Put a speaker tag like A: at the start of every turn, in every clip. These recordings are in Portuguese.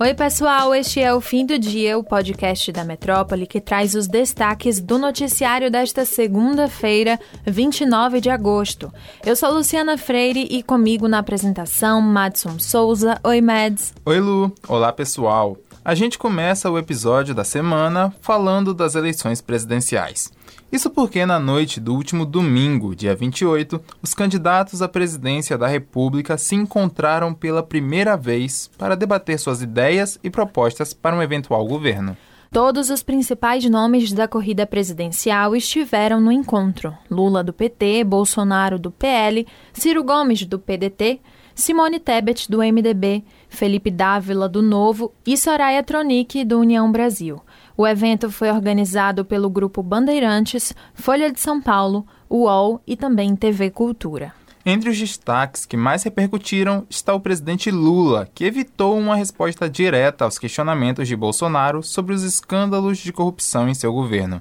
A: Oi, pessoal, este é o Fim do Dia, o podcast da Metrópole que traz os destaques do noticiário desta segunda-feira, 29 de agosto. Eu sou Luciana Freire e comigo na apresentação, Madson Souza. Oi, Mads.
B: Oi, Lu. Olá, pessoal. A gente começa o episódio da semana falando das eleições presidenciais. Isso porque na noite do último domingo, dia 28, os candidatos à presidência da República se encontraram pela primeira vez para debater suas ideias e propostas para um eventual governo.
A: Todos os principais nomes da corrida presidencial estiveram no encontro: Lula do PT, Bolsonaro do PL, Ciro Gomes do PDT, Simone Tebet do MDB, Felipe Dávila do Novo e Soraya Tronic do União Brasil. O evento foi organizado pelo grupo Bandeirantes, Folha de São Paulo, UOL e também TV Cultura.
B: Entre os destaques que mais repercutiram está o presidente Lula, que evitou uma resposta direta aos questionamentos de Bolsonaro sobre os escândalos de corrupção em seu governo.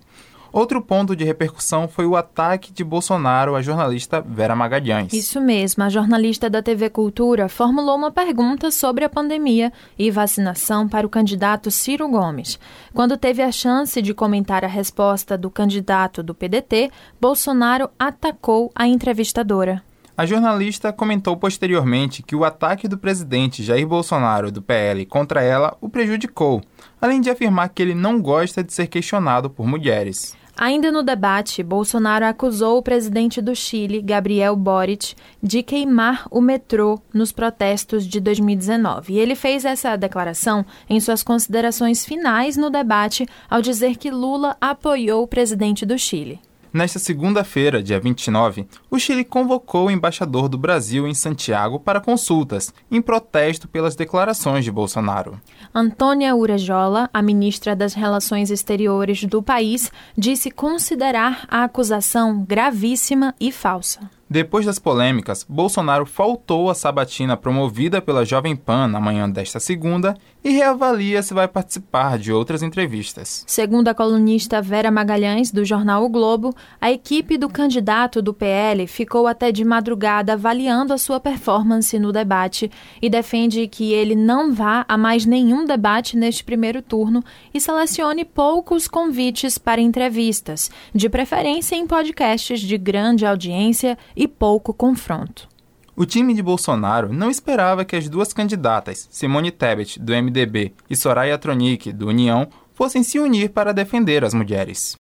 B: Outro ponto de repercussão foi o ataque de Bolsonaro à jornalista Vera Magalhães.
A: Isso mesmo, a jornalista da TV Cultura formulou uma pergunta sobre a pandemia e vacinação para o candidato Ciro Gomes. Quando teve a chance de comentar a resposta do candidato do PDT, Bolsonaro atacou a entrevistadora.
B: A jornalista comentou posteriormente que o ataque do presidente Jair Bolsonaro do PL contra ela o prejudicou, além de afirmar que ele não gosta de ser questionado por mulheres.
A: Ainda no debate, Bolsonaro acusou o presidente do Chile, Gabriel Boric, de queimar o metrô nos protestos de 2019. E ele fez essa declaração em suas considerações finais no debate ao dizer que Lula apoiou o presidente do Chile.
B: Nesta segunda-feira, dia 29, o Chile convocou o embaixador do Brasil em Santiago para consultas, em protesto pelas declarações de Bolsonaro.
A: Antônia Urejola, a ministra das Relações Exteriores do país, disse considerar a acusação gravíssima e falsa.
B: Depois das polêmicas, Bolsonaro faltou à sabatina promovida pela Jovem Pan na manhã desta segunda e reavalia se vai participar de outras entrevistas.
A: Segundo a colunista Vera Magalhães, do jornal O Globo, a equipe do candidato do PL ficou até de madrugada avaliando a sua performance no debate e defende que ele não vá a mais nenhum debate neste primeiro turno e selecione poucos convites para entrevistas, de preferência em podcasts de grande audiência e pouco confronto.
B: O time de Bolsonaro não esperava que as duas candidatas, Simone Tebet, do MDB, e Soraya Tronic, do União, fossem se unir para defender as mulheres.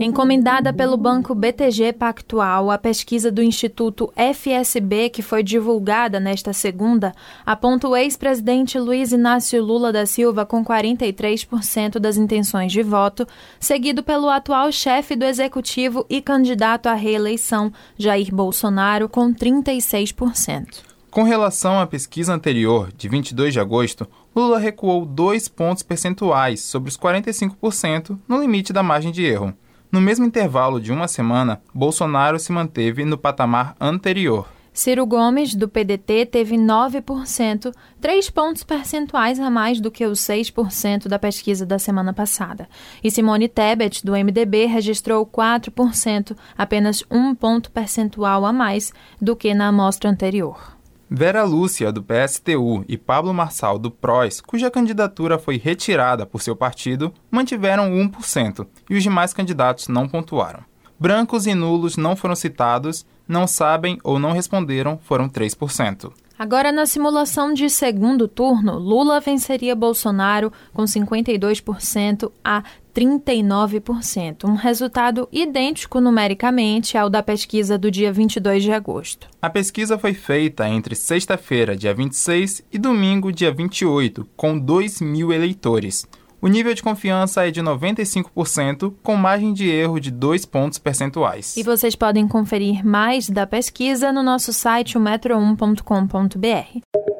A: Encomendada pelo banco BTG Pactual, a pesquisa do Instituto FSB, que foi divulgada nesta segunda, aponta o ex-presidente Luiz Inácio Lula da Silva com 43% das intenções de voto, seguido pelo atual chefe do executivo e candidato à reeleição, Jair Bolsonaro, com 36%.
B: Com relação à pesquisa anterior, de 22 de agosto, Lula recuou dois pontos percentuais sobre os 45% no limite da margem de erro. No mesmo intervalo de uma semana, Bolsonaro se manteve no patamar anterior.
A: Ciro Gomes, do PDT, teve 9%, 3 pontos percentuais a mais do que os 6% da pesquisa da semana passada. E Simone Tebet, do MDB, registrou 4%, apenas um ponto percentual a mais do que na amostra anterior.
B: Vera Lúcia, do PSTU, e Pablo Marçal, do PROS, cuja candidatura foi retirada por seu partido, mantiveram 1%, e os demais candidatos não pontuaram. Brancos e nulos não foram citados, não sabem ou não responderam foram 3%.
A: Agora, na simulação de segundo turno, Lula venceria Bolsonaro com 52% a 39%, um resultado idêntico numericamente ao da pesquisa do dia 22 de agosto.
B: A pesquisa foi feita entre sexta-feira, dia 26, e domingo, dia 28, com 2 mil eleitores. O nível de confiança é de 95%, com margem de erro de 2 pontos percentuais.
A: E vocês podem conferir mais da pesquisa no nosso site, o metro1.com.br.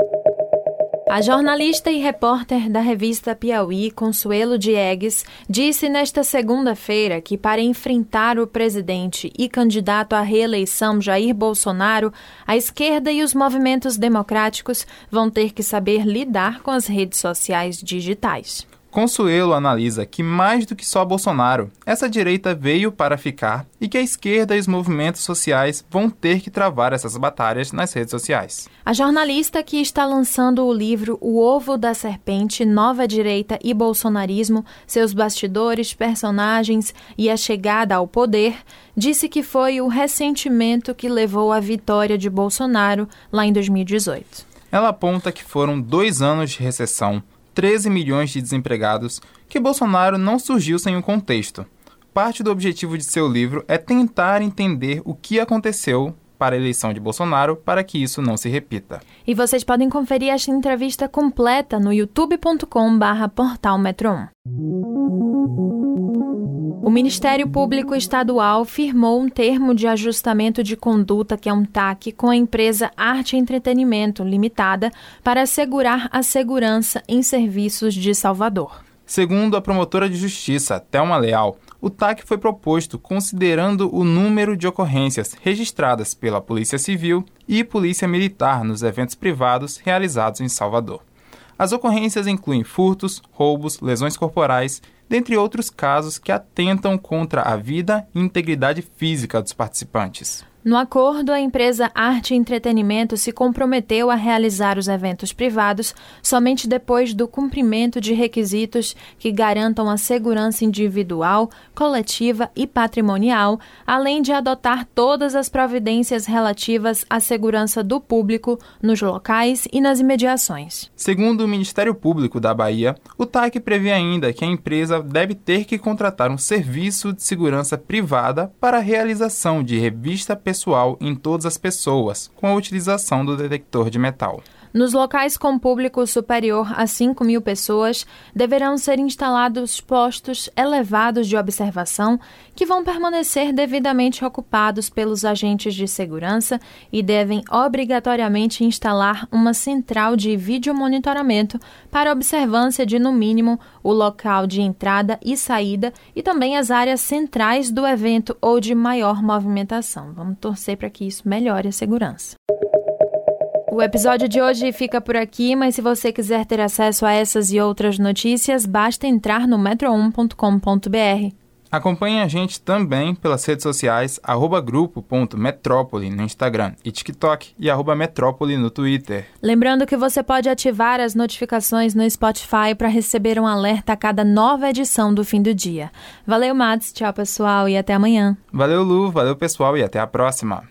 A: A jornalista e repórter da revista Piauí, Consuelo Diegues, disse nesta segunda-feira que, para enfrentar o presidente e candidato à reeleição Jair Bolsonaro, a esquerda e os movimentos democráticos vão ter que saber lidar com as redes sociais digitais.
B: Consuelo analisa que, mais do que só Bolsonaro, essa direita veio para ficar e que a esquerda e os movimentos sociais vão ter que travar essas batalhas nas redes sociais.
A: A jornalista que está lançando o livro O Ovo da Serpente, Nova Direita e Bolsonarismo, seus bastidores, personagens e a chegada ao poder, disse que foi o ressentimento que levou à vitória de Bolsonaro lá em 2018.
B: Ela aponta que foram dois anos de recessão 13 milhões de desempregados, que Bolsonaro não surgiu sem um contexto. Parte do objetivo de seu livro é tentar entender o que aconteceu para a eleição de Bolsonaro para que isso não se repita.
A: E vocês podem conferir esta entrevista completa no youtube.com/portalmetro1. O Ministério Público Estadual firmou um termo de ajustamento de conduta, que é um TAC, com a empresa Arte Entretenimento Limitada para assegurar a segurança em serviços de Salvador.
B: Segundo a promotora de justiça, Thelma Leal, o TAC foi proposto considerando o número de ocorrências registradas pela Polícia Civil e Polícia Militar nos eventos privados realizados em Salvador. As ocorrências incluem furtos, roubos, lesões corporais, dentre outros casos que atentam contra a vida e integridade física dos participantes.
A: No acordo, a empresa Arte e Entretenimento se comprometeu a realizar os eventos privados somente depois do cumprimento de requisitos que garantam a segurança individual, coletiva e patrimonial, além de adotar todas as providências relativas à segurança do público nos locais e nas imediações.
B: Segundo o Ministério Público da Bahia, o TAC prevê ainda que a empresa deve ter que contratar um serviço de segurança privada para a realização de revista pessoal pessoal em todas as pessoas, com a utilização do detector de metal.
A: Nos locais com público superior a 5 mil pessoas, deverão ser instalados postos elevados de observação que vão permanecer devidamente ocupados pelos agentes de segurança e devem obrigatoriamente instalar uma central de videomonitoramento para observância de, no mínimo, o local de entrada e saída e também as áreas centrais do evento ou de maior movimentação. Vamos torcer para que isso melhore a segurança. O episódio de hoje fica por aqui, mas se você quiser ter acesso a essas e outras notícias, basta entrar no metro1.com.br.
B: Acompanhe a gente também pelas redes sociais, arroba grupo.metrópole no Instagram e TikTok e arroba metrópole no Twitter.
A: Lembrando que você pode ativar as notificações no Spotify para receber um alerta a cada nova edição do fim do dia. Valeu, Mads, tchau pessoal e até amanhã.
B: Valeu, Lu, valeu pessoal e até a próxima.